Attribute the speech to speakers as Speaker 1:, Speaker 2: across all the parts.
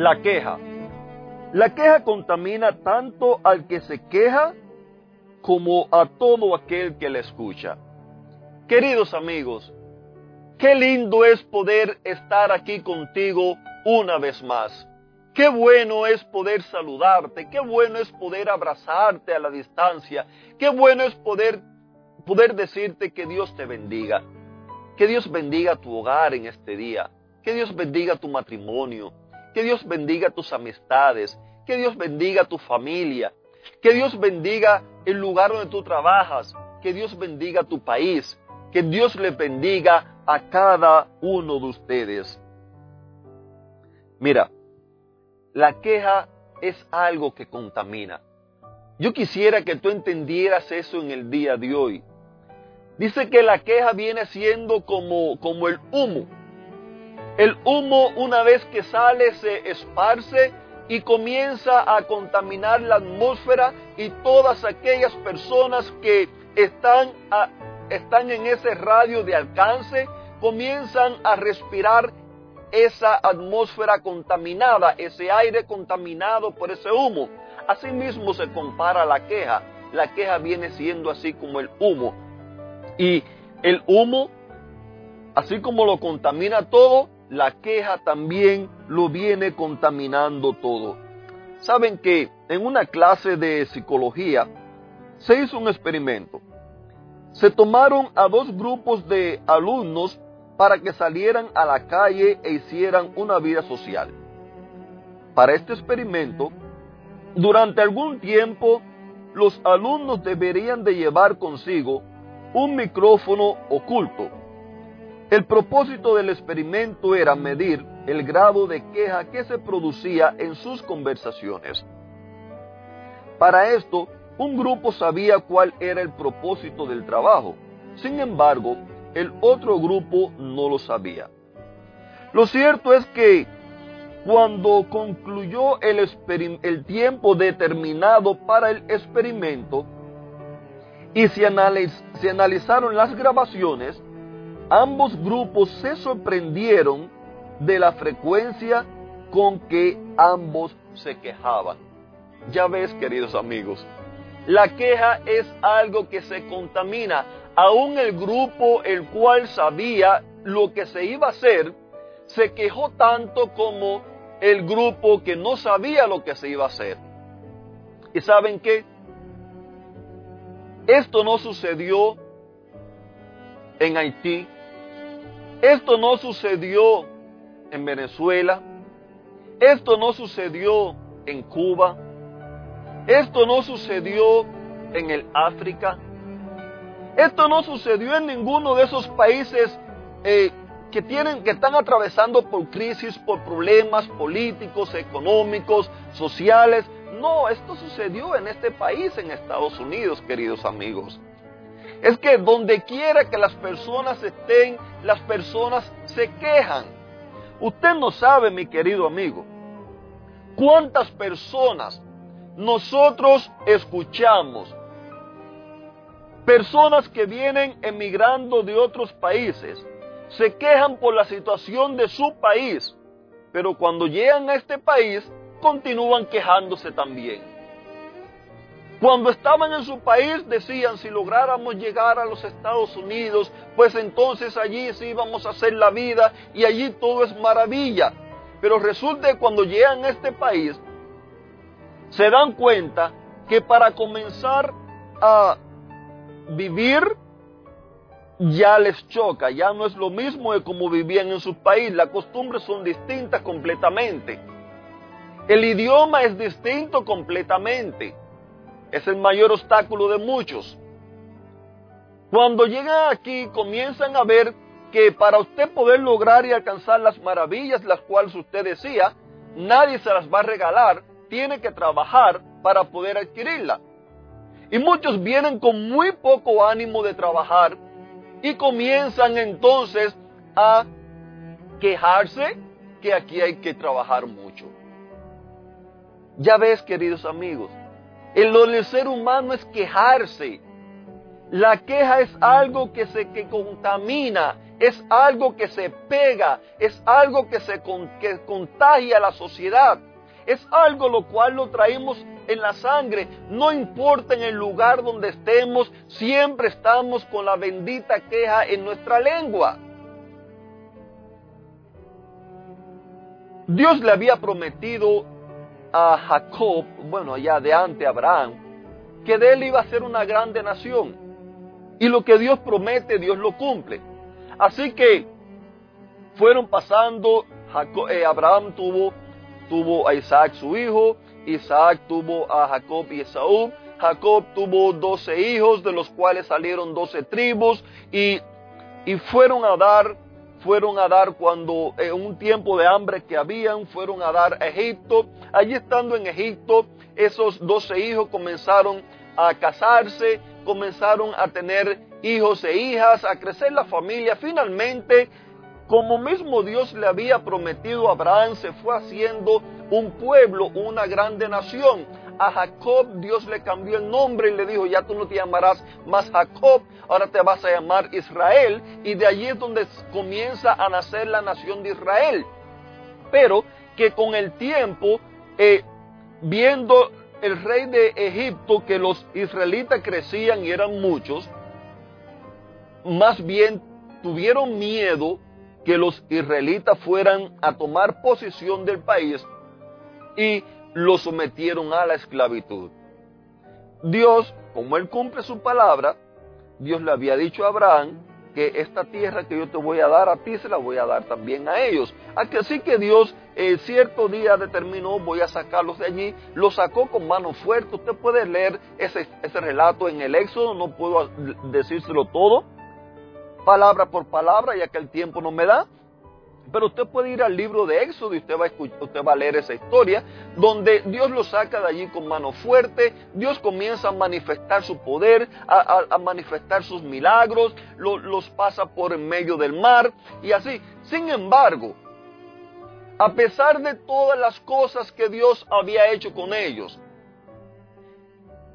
Speaker 1: La queja. La queja contamina tanto al que se queja como a todo aquel que la escucha. Queridos amigos, qué lindo es poder estar aquí contigo una vez más. Qué bueno es poder saludarte, qué bueno es poder abrazarte a la distancia, qué bueno es poder, poder decirte que Dios te bendiga, que Dios bendiga tu hogar en este día, que Dios bendiga tu matrimonio, que Dios bendiga tus amistades, que Dios bendiga tu familia, que Dios bendiga el lugar donde tú trabajas, que Dios bendiga tu país, que Dios le bendiga a cada uno de ustedes. Mira, la queja es algo que contamina. Yo quisiera que tú entendieras eso en el día de hoy. Dice que la queja viene siendo como, como el humo el humo una vez que sale se esparce y comienza a contaminar la atmósfera y todas aquellas personas que están, están en ese radio de alcance comienzan a respirar esa atmósfera contaminada, ese aire contaminado por ese humo. Asimismo se compara la queja. La queja viene siendo así como el humo. Y el humo, así como lo contamina todo, la queja también lo viene contaminando todo. Saben que en una clase de psicología se hizo un experimento. Se tomaron a dos grupos de alumnos para que salieran a la calle e hicieran una vida social. Para este experimento, durante algún tiempo, los alumnos deberían de llevar consigo un micrófono oculto el propósito del experimento era medir el grado de queja que se producía en sus conversaciones. Para esto, un grupo sabía cuál era el propósito del trabajo. Sin embargo, el otro grupo no lo sabía. Lo cierto es que cuando concluyó el, tiempo determinado para el experimento y se analizaron las grabaciones, ambos grupos se sorprendieron de la frecuencia con que ambos se quejaban. Ya ves, queridos amigos, la queja es algo que se contamina. Aún el grupo el cual sabía lo que se iba a hacer, se quejó tanto como el grupo que no sabía lo que se iba a hacer. ¿Y saben qué? Esto no sucedió en Haití, esto no sucedió en Venezuela. Esto no sucedió en Cuba. Esto no sucedió en el África. Esto no sucedió en ninguno de esos países eh, que tienen, que están atravesando por crisis, por problemas políticos, económicos, sociales. No, esto sucedió en este país, en Estados Unidos, queridos amigos. Es que donde quiera que las personas estén, las personas se quejan. Usted no sabe, mi querido amigo, cuántas personas nosotros escuchamos. Personas que vienen emigrando de otros países se quejan por la situación de su país, pero cuando llegan a este país continúan quejándose también. Cuando estaban en su país decían, si lográramos llegar a los Estados Unidos, pues entonces allí sí íbamos a hacer la vida y allí todo es maravilla. Pero resulta que cuando llegan a este país, se dan cuenta que para comenzar a vivir ya les choca, ya no es lo mismo de como vivían en su país, las costumbres son distintas completamente. El idioma es distinto completamente. Es el mayor obstáculo de muchos. Cuando llegan aquí comienzan a ver que para usted poder lograr y alcanzar las maravillas las cuales usted decía, nadie se las va a regalar, tiene que trabajar para poder adquirirla. Y muchos vienen con muy poco ánimo de trabajar y comienzan entonces a quejarse que aquí hay que trabajar mucho. Ya ves, queridos amigos, el lo ser humano es quejarse. La queja es algo que se que contamina, es algo que se pega, es algo que se que contagia a la sociedad. Es algo lo cual lo traemos en la sangre. No importa en el lugar donde estemos, siempre estamos con la bendita queja en nuestra lengua. Dios le había prometido a Jacob, bueno, allá de ante Abraham, que de él iba a ser una grande nación. Y lo que Dios promete, Dios lo cumple. Así que fueron pasando, eh, Abraham tuvo, tuvo a Isaac su hijo, Isaac tuvo a Jacob y Esaú, Jacob tuvo doce hijos, de los cuales salieron doce tribus, y, y fueron a dar fueron a dar cuando en un tiempo de hambre que habían, fueron a dar a Egipto. Allí estando en Egipto, esos doce hijos comenzaron a casarse, comenzaron a tener hijos e hijas, a crecer la familia. Finalmente, como mismo Dios le había prometido a Abraham, se fue haciendo un pueblo, una grande nación a Jacob Dios le cambió el nombre y le dijo, ya tú no te llamarás más Jacob, ahora te vas a llamar Israel. Y de allí es donde comienza a nacer la nación de Israel. Pero que con el tiempo, eh, viendo el rey de Egipto que los israelitas crecían y eran muchos, más bien tuvieron miedo que los israelitas fueran a tomar posición del país y lo sometieron a la esclavitud. Dios, como Él cumple su palabra, Dios le había dicho a Abraham que esta tierra que yo te voy a dar a ti se la voy a dar también a ellos. Así que Dios eh, cierto día determinó voy a sacarlos de allí, lo sacó con mano fuerte. Usted puede leer ese, ese relato en el Éxodo, no puedo decírselo todo, palabra por palabra, ya que el tiempo no me da. Pero usted puede ir al libro de Éxodo y usted va, a usted va a leer esa historia, donde Dios lo saca de allí con mano fuerte, Dios comienza a manifestar su poder, a, manifestar sus milagros, los pasa por en medio del mar y así. Sin embargo, a pesar de todas las cosas que Dios había hecho con ellos,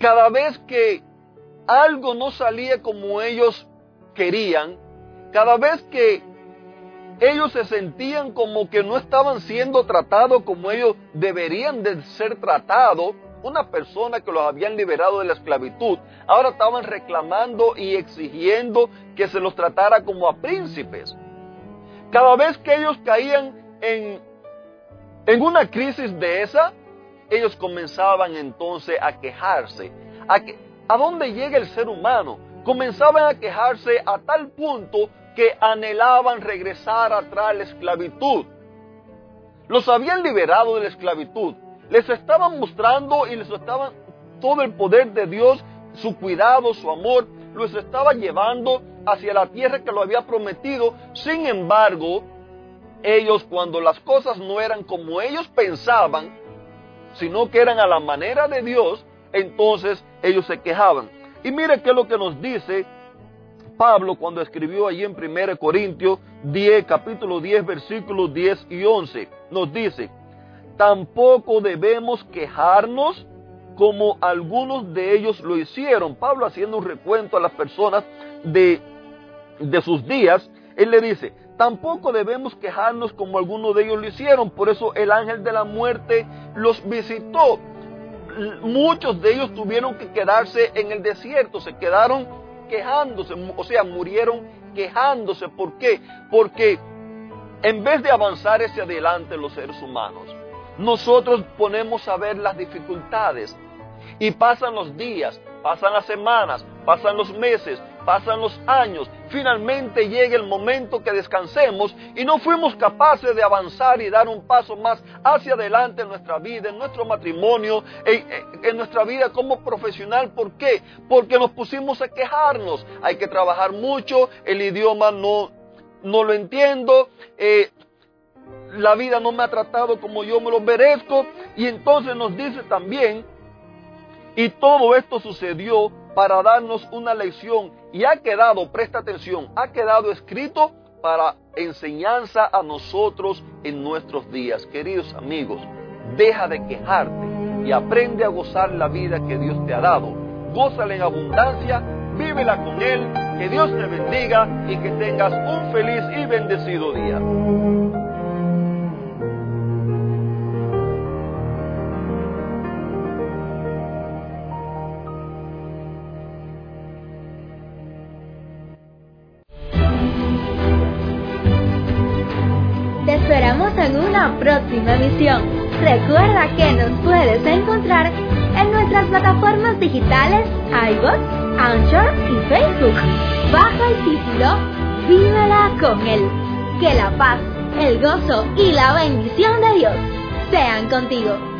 Speaker 1: cada vez que algo no salía como ellos querían, cada vez que ellos se sentían como que no estaban siendo tratados como ellos deberían de ser tratados. Una persona que los habían liberado de la esclavitud, ahora estaban reclamando y exigiendo que se los tratara como a príncipes. Cada vez que ellos caían en, en una crisis de esa, ellos comenzaban entonces a quejarse. ¿A, que, ¿A dónde llega el ser humano? Comenzaban a quejarse a tal punto que anhelaban regresar atrás la esclavitud. Los habían liberado de la esclavitud. Les estaban mostrando y les estaban todo el poder de Dios, su cuidado, su amor, los estaba llevando hacia la tierra que lo había prometido. Sin embargo, ellos cuando las cosas no eran como ellos pensaban, sino que eran a la manera de Dios, entonces ellos se quejaban. Y mire qué es lo que nos dice Pablo cuando escribió allí en 1 Corintios 10, capítulo 10, versículos 10 y 11. Nos dice, tampoco debemos quejarnos como algunos de ellos lo hicieron. Pablo haciendo un recuento a las personas de, de sus días, él le dice, tampoco debemos quejarnos como algunos de ellos lo hicieron. Por eso el ángel de la muerte los visitó. Muchos de ellos tuvieron que quedarse en el desierto, se quedaron quejándose, o sea, murieron quejándose. ¿Por qué? Porque en vez de avanzar hacia adelante los seres humanos, nosotros ponemos a ver las dificultades y pasan los días, pasan las semanas, pasan los meses, pasan los años, finalmente llega el momento que descansemos y no fuimos capaces de avanzar y dar un paso más hacia adelante en nuestra vida, en nuestro matrimonio, en, nuestra vida como profesional. ¿Por qué? Porque nos pusimos a quejarnos. Hay que trabajar mucho, el idioma no, no lo entiendo, eh, la vida no me ha tratado como yo me lo merezco. Y entonces nos dice también, y todo esto sucedió para darnos una lección y ha quedado, presta atención, ha quedado escrito para enseñanza a nosotros en nuestros días. Queridos amigos, deja de quejarte y aprende a gozar la vida que Dios te ha dado. Gózala en abundancia, vívela con Él, que Dios te bendiga y que tengas un feliz y bendecido día.
Speaker 2: Recuerda que nos puedes encontrar en nuestras plataformas digitales iBox, Anchor y Facebook. Bajo el título Vívela con Él. Que la paz, el gozo y la bendición de Dios sean contigo.